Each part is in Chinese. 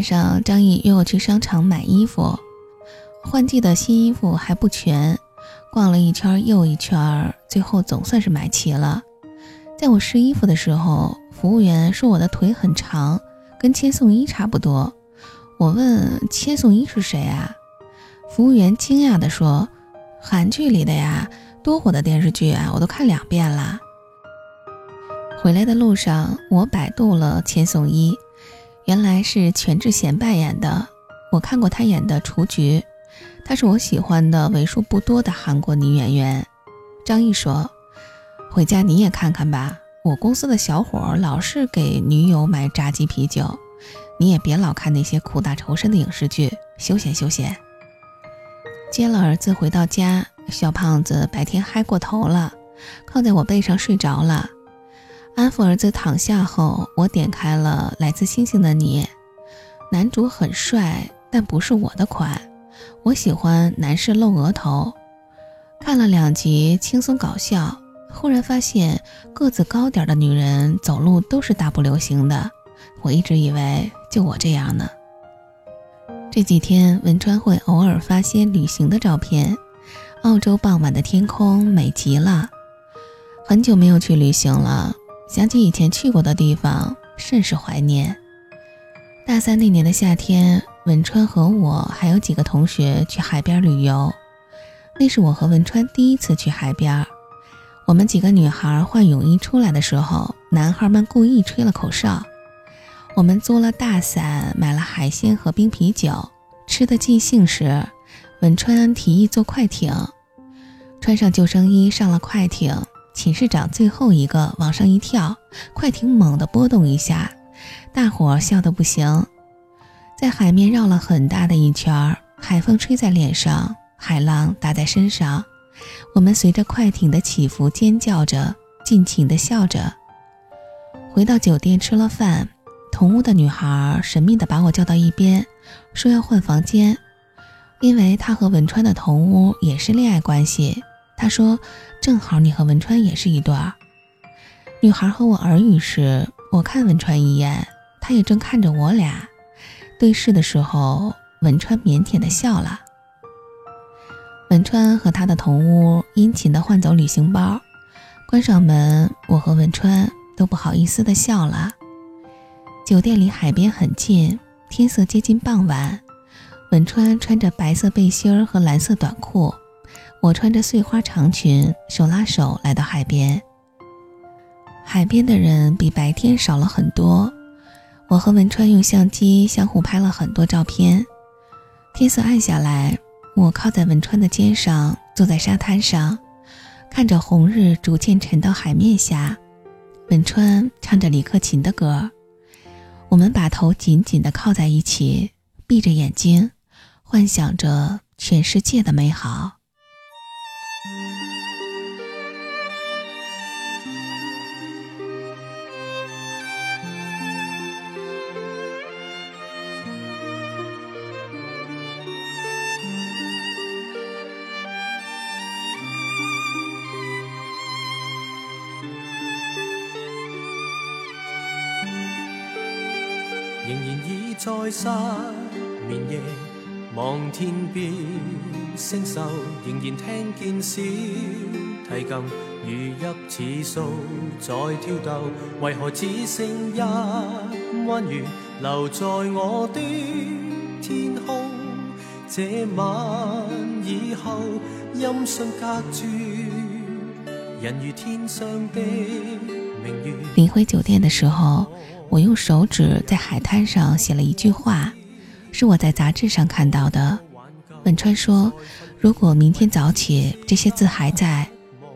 晚上，张毅约我去商场买衣服，换季的新衣服还不全，逛了一圈又一圈，最后总算是买齐了。在我试衣服的时候，服务员说我的腿很长，跟千颂伊差不多。我问千颂伊是谁啊？服务员惊讶地说：“韩剧里的呀，多火的电视剧啊，我都看两遍了。”回来的路上，我百度了千颂伊。原来是全智贤扮演的，我看过她演的《雏菊》，她是我喜欢的为数不多的韩国女演员。张译说：“回家你也看看吧，我公司的小伙老是给女友买炸鸡啤酒，你也别老看那些苦大仇深的影视剧，休闲休闲。”接了儿子回到家，小胖子白天嗨过头了，靠在我背上睡着了。安抚儿子躺下后，我点开了《来自星星的你》。男主很帅，但不是我的款。我喜欢男士露额头。看了两集，轻松搞笑。忽然发现，个子高点的女人走路都是大步流星的。我一直以为就我这样呢。这几天，文川会偶尔发些旅行的照片。澳洲傍晚的天空美极了。很久没有去旅行了。想起以前去过的地方，甚是怀念。大三那年的夏天，文川和我还有几个同学去海边旅游。那是我和文川第一次去海边。我们几个女孩换泳衣出来的时候，男孩们故意吹了口哨。我们租了大伞，买了海鲜和冰啤酒，吃得尽兴时，文川提议坐快艇。穿上救生衣，上了快艇。寝室长最后一个往上一跳，快艇猛地波动一下，大伙笑得不行。在海面绕了很大的一圈儿，海风吹在脸上，海浪打在身上，我们随着快艇的起伏尖叫着，尽情地笑着。回到酒店吃了饭，同屋的女孩神秘地把我叫到一边，说要换房间，因为她和文川的同屋也是恋爱关系。他说。正好你和文川也是一对儿。女孩和我耳语时，我看文川一眼，他也正看着我俩。对视的时候，文川腼腆的笑了。文川和他的同屋殷勤的换走旅行包，关上门，我和文川都不好意思的笑了。酒店离海边很近，天色接近傍晚，文川穿着白色背心和蓝色短裤。我穿着碎花长裙，手拉手来到海边。海边的人比白天少了很多。我和文川用相机相互拍了很多照片。天色暗下来，我靠在文川的肩上，坐在沙滩上，看着红日逐渐沉到海面下。文川唱着李克勤的歌，我们把头紧紧地靠在一起，闭着眼睛，幻想着全世界的美好。仍然倚在失眠夜，望天边星宿，仍然听见小提琴如泣似诉在挑逗。为何只剩一弯月留在我的天空？这晚以后，音讯隔绝，人如天上的明月。临回酒店的时候。我用手指在海滩上写了一句话，是我在杂志上看到的。本川说：“如果明天早起这些字还在，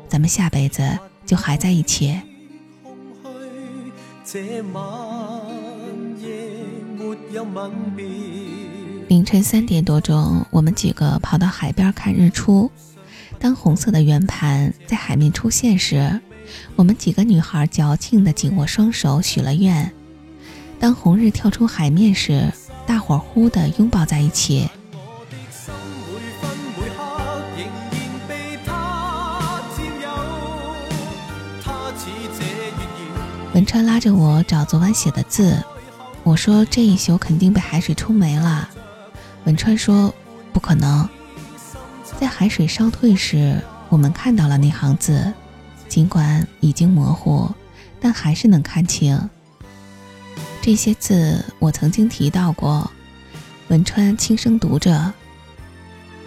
咱们下辈子就还在一起。”凌晨三点多钟，我们几个跑到海边看日出。当红色的圆盘在海面出现时，我们几个女孩矫情地紧握双手许了愿。当红日跳出海面时，大伙儿忽地拥抱在一起。文川拉着我找昨晚写的字，我说这一宿肯定被海水冲没了。文川说不可能。在海水烧退时，我们看到了那行字，尽管已经模糊，但还是能看清。这些字我曾经提到过。文川轻声读着：“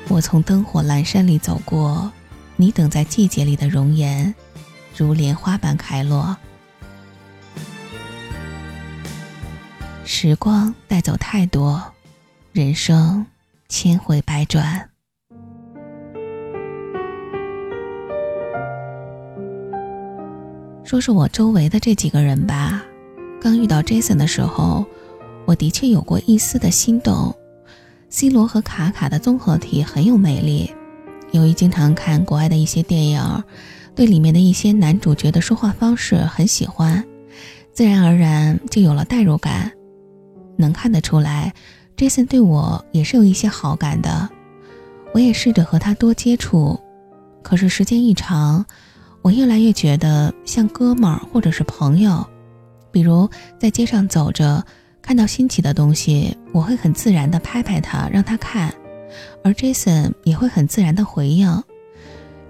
我从灯火阑珊里走过，你等在季节里的容颜，如莲花般开落。时光带走太多，人生千回百转。说说我周围的这几个人吧，刚遇到 Jason 的时候。”我的确有过一丝的心动，C 罗和卡卡的综合体很有魅力。由于经常看国外的一些电影，对里面的一些男主角的说话方式很喜欢，自然而然就有了代入感。能看得出来，Jason 对我也是有一些好感的。我也试着和他多接触，可是时间一长，我越来越觉得像哥们儿或者是朋友。比如在街上走着。看到新奇的东西，我会很自然地拍拍他，让他看，而 Jason 也会很自然地回应。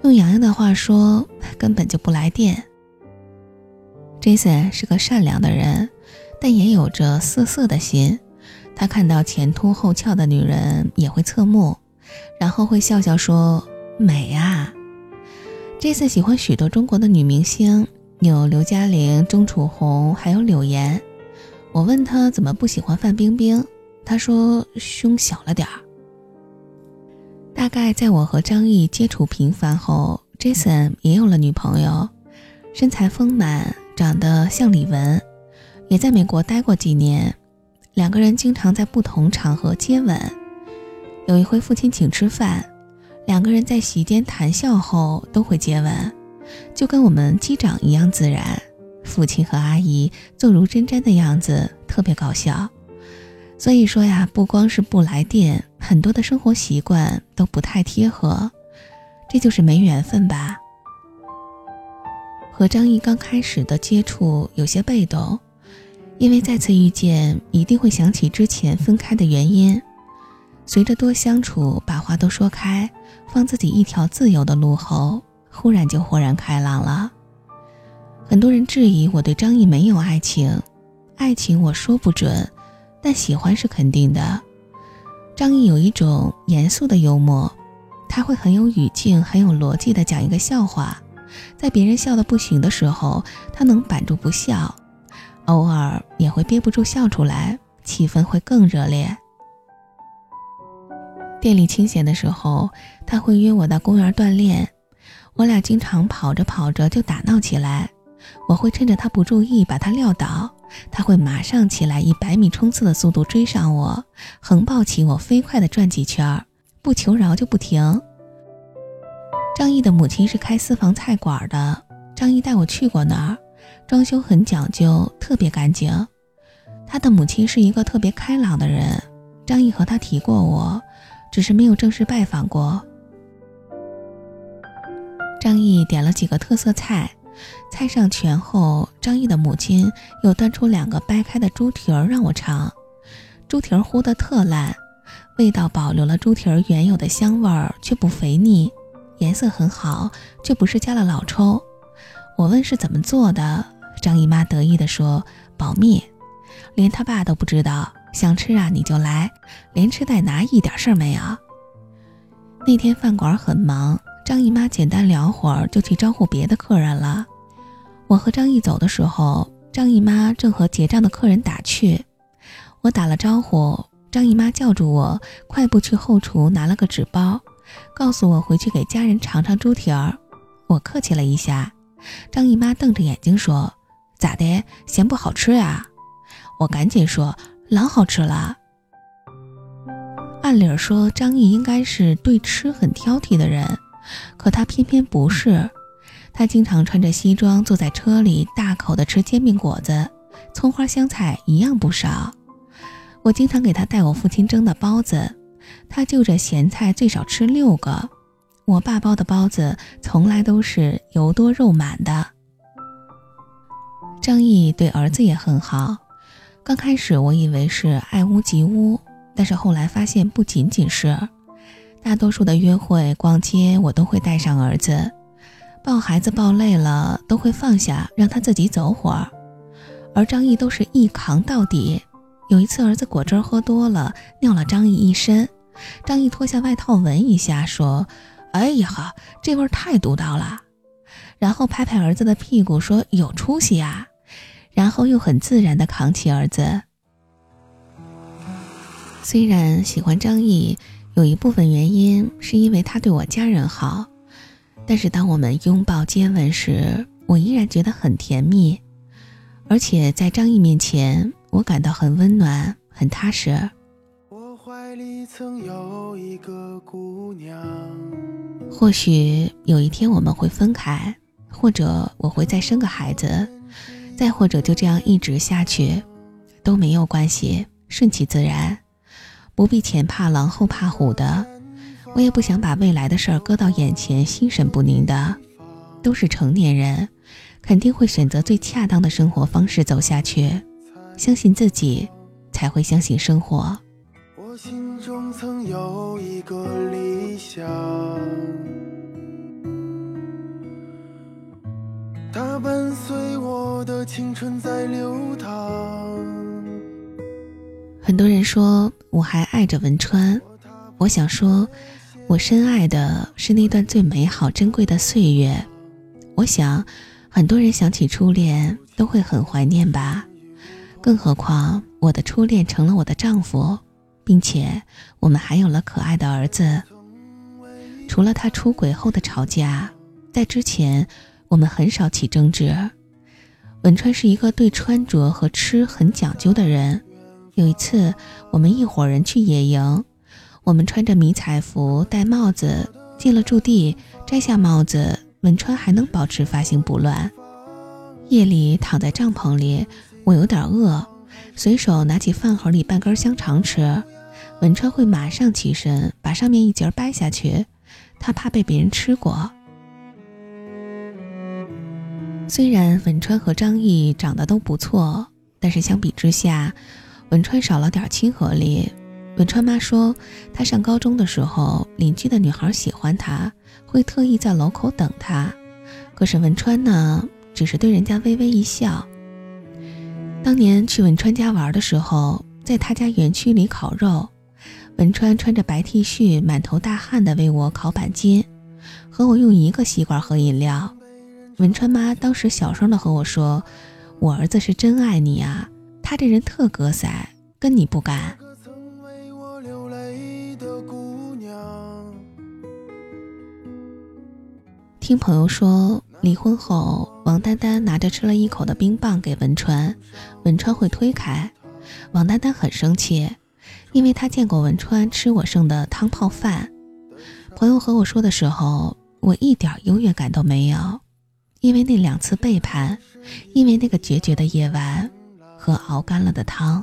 用洋洋的话说，根本就不来电。Jason 是个善良的人，但也有着色色的心。他看到前凸后翘的女人也会侧目，然后会笑笑说：“美啊。” Jason 喜欢许多中国的女明星，有刘嘉玲、钟楚红，还有柳岩。我问他怎么不喜欢范冰冰，他说胸小了点儿。大概在我和张译接触频繁后，Jason 也有了女朋友，身材丰满，长得像李玟，也在美国待过几年。两个人经常在不同场合接吻。有一回父亲请吃饭，两个人在席间谈笑后都会接吻，就跟我们击掌一样自然。父亲和阿姨坐如针毡的样子特别搞笑，所以说呀，不光是不来电，很多的生活习惯都不太贴合，这就是没缘分吧。和张毅刚开始的接触有些被动，因为再次遇见一定会想起之前分开的原因。随着多相处，把话都说开，放自己一条自由的路后，忽然就豁然开朗了。很多人质疑我对张译没有爱情，爱情我说不准，但喜欢是肯定的。张译有一种严肃的幽默，他会很有语境、很有逻辑的讲一个笑话，在别人笑得不行的时候，他能板住不笑，偶尔也会憋不住笑出来，气氛会更热烈。店里清闲的时候，他会约我到公园锻炼，我俩经常跑着跑着就打闹起来。我会趁着他不注意把他撂倒，他会马上起来以百米冲刺的速度追上我，横抱起我飞快地转几圈儿，不求饶就不停。张毅的母亲是开私房菜馆的，张毅带我去过那儿，装修很讲究，特别干净。他的母亲是一个特别开朗的人，张毅和他提过我，只是没有正式拜访过。张毅点了几个特色菜。菜上全后，张毅的母亲又端出两个掰开的猪蹄儿让我尝。猪蹄儿烀得特烂，味道保留了猪蹄儿原有的香味儿，却不肥腻，颜色很好，却不是加了老抽。我问是怎么做的，张姨妈得意地说：“保密，连他爸都不知道。想吃啊你就来，连吃带拿一点事儿没有。”那天饭馆很忙。张姨妈简单聊会儿，就去招呼别的客人了。我和张毅走的时候，张姨妈正和结账的客人打趣。我打了招呼，张姨妈叫住我，快步去后厨拿了个纸包，告诉我回去给家人尝尝猪蹄儿。我客气了一下，张姨妈瞪着眼睛说：“咋的，嫌不好吃呀？”我赶紧说：“老好吃了。”按理说，张毅应该是对吃很挑剔的人。可他偏偏不是，他经常穿着西装坐在车里，大口的吃煎饼果子，葱花香菜一样不少。我经常给他带我父亲蒸的包子，他就着咸菜最少吃六个。我爸包的包子从来都是油多肉满的。张毅对儿子也很好，刚开始我以为是爱屋及乌，但是后来发现不仅仅是。大多数的约会、逛街，我都会带上儿子。抱孩子抱累了，都会放下，让他自己走会儿。而张毅都是一扛到底。有一次，儿子果汁喝多了，尿了张毅一身。张毅脱下外套闻一下，说：“哎呀，这味儿太独到了。”然后拍拍儿子的屁股，说：“有出息啊。”然后又很自然地扛起儿子。虽然喜欢张毅，有一部分原因是因为他对我家人好，但是当我们拥抱接吻时，我依然觉得很甜蜜。而且在张毅面前，我感到很温暖，很踏实。我怀里曾有一个姑娘。或许有一天我们会分开，或者我会再生个孩子，再或者就这样一直下去，都没有关系，顺其自然，不必前怕狼后怕虎的。我也不想把未来的事儿搁到眼前，心神不宁的。都是成年人。肯定会选择最恰当的生活方式走下去，相信自己，才会相信生活。我心中曾有一个理想，它伴随我的青春在流淌。很多人说我还爱着文川，我想说，我深爱的是那段最美好珍贵的岁月。我想。很多人想起初恋都会很怀念吧，更何况我的初恋成了我的丈夫，并且我们还有了可爱的儿子。除了他出轨后的吵架，在之前我们很少起争执。文川是一个对穿着和吃很讲究的人。有一次，我们一伙人去野营，我们穿着迷彩服，戴帽子，进了驻地，摘下帽子。文川还能保持发型不乱。夜里躺在帐篷里，我有点饿，随手拿起饭盒里半根香肠吃。文川会马上起身，把上面一截掰下去，他怕被别人吃过。虽然文川和张毅长得都不错，但是相比之下，文川少了点亲和力。文川妈说，他上高中的时候，邻居的女孩喜欢他，会特意在楼口等他。可是文川呢，只是对人家微微一笑。当年去文川家玩的时候，在他家园区里烤肉，文川穿着白 T 恤，满头大汗的为我烤板筋，和我用一个吸管喝饮料。文川妈当时小声的和我说：“我儿子是真爱你啊，他这人特格塞，跟你不敢。”听朋友说，离婚后，王丹丹拿着吃了一口的冰棒给文川，文川会推开。王丹丹很生气，因为她见过文川吃我剩的汤泡饭。朋友和我说的时候，我一点优越感都没有，因为那两次背叛，因为那个决绝的夜晚和熬干了的汤。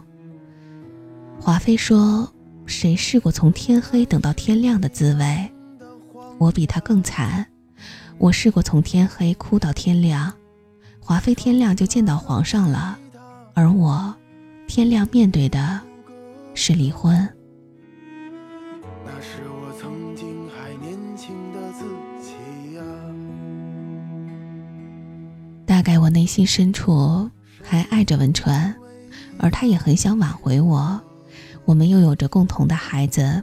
华妃说：“谁试过从天黑等到天亮的滋味？我比他更惨。”我试过从天黑哭到天亮，华妃天亮就见到皇上了，而我，天亮面对的是离婚。那是我曾经还年轻的自己呀。大概我内心深处还爱着文川，而他也很想挽回我。我们又有着共同的孩子，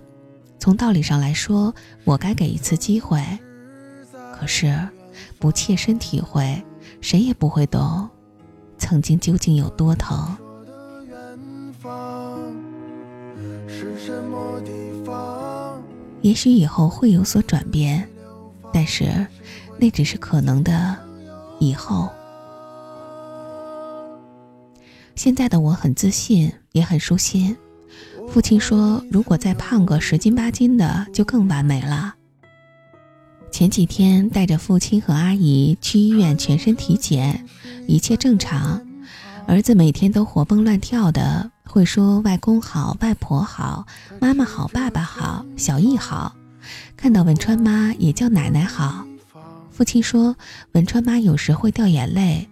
从道理上来说，我该给一次机会。可是，不切身体会，谁也不会懂，曾经究竟有多疼。也许以后会有所转变，但是那只是可能的。以后，现在的我很自信，也很舒心。父亲说，如果再胖个十斤八斤的，就更完美了。前几天带着父亲和阿姨去医院全身体检，一切正常。儿子每天都活蹦乱跳的，会说外公好、外婆好、妈妈好、爸爸好、小易好。看到文川妈也叫奶奶好。父亲说文川妈有时会掉眼泪，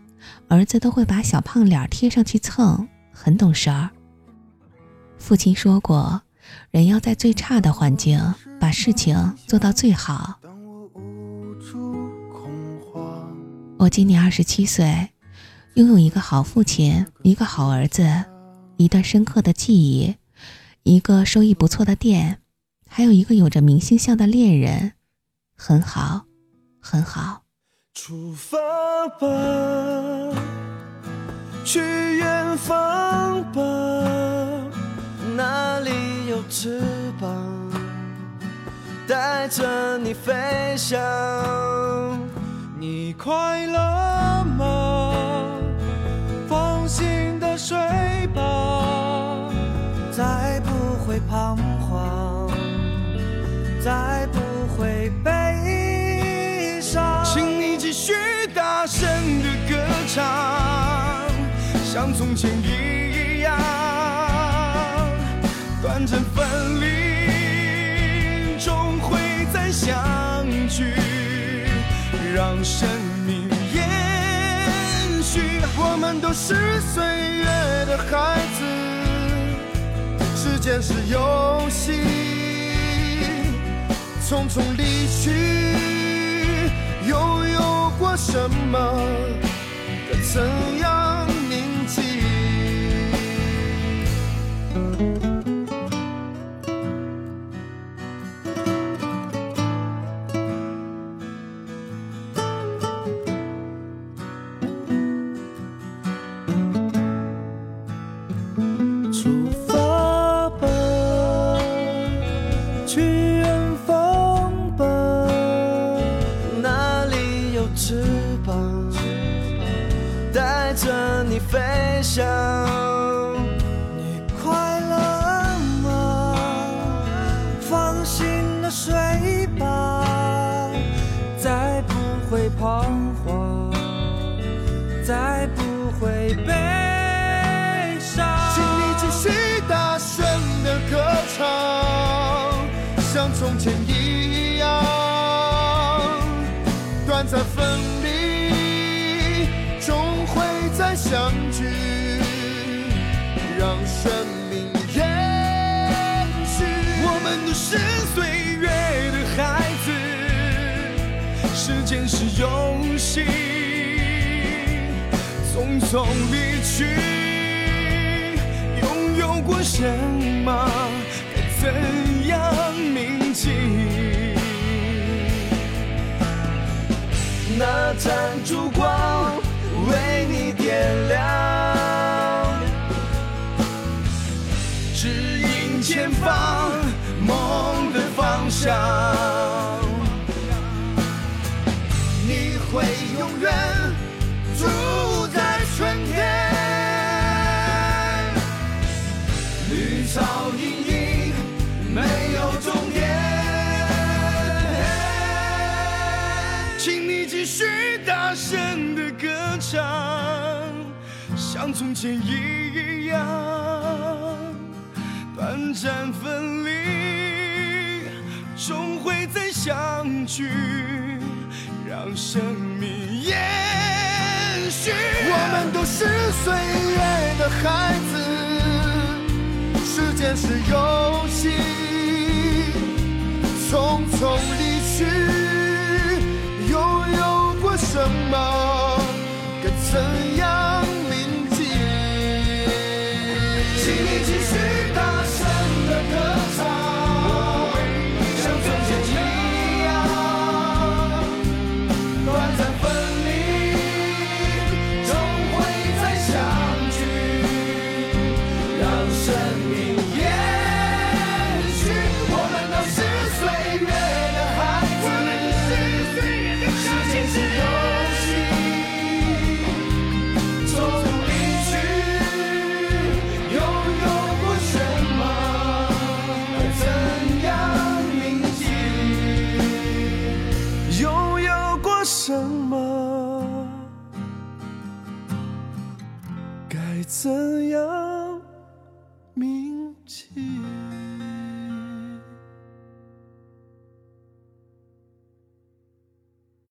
儿子都会把小胖脸贴上去蹭，很懂事儿。父亲说过，人要在最差的环境把事情做到最好。我今年二十七岁，拥有一个好父亲，一个好儿子，一段深刻的记忆，一个收益不错的店，还有一个有着明星相的恋人，很好，很好。出发吧，去远方吧，那里有翅膀，带着你飞翔。你快乐吗？放心的睡吧，再不会彷徨，再不会像从前一样，短暂分离，终会再相聚。让生命延续，我们都是岁月的孩子，时间是游戏，匆匆离去，拥有过什么，怎样生命延续。我们都是岁月的孩子，时间是游戏，匆匆离去。拥有过什么，该怎样铭记？那盏烛光为你点亮，前方梦的方向。你会永远住在春天。绿草茵茵，没有终点。请你继续大声的歌唱，像从前一样，短暂分离，终会再相聚，让生命延续。我们都是岁月的孩子。时间是游戏，匆匆离去，拥有过什么，该怎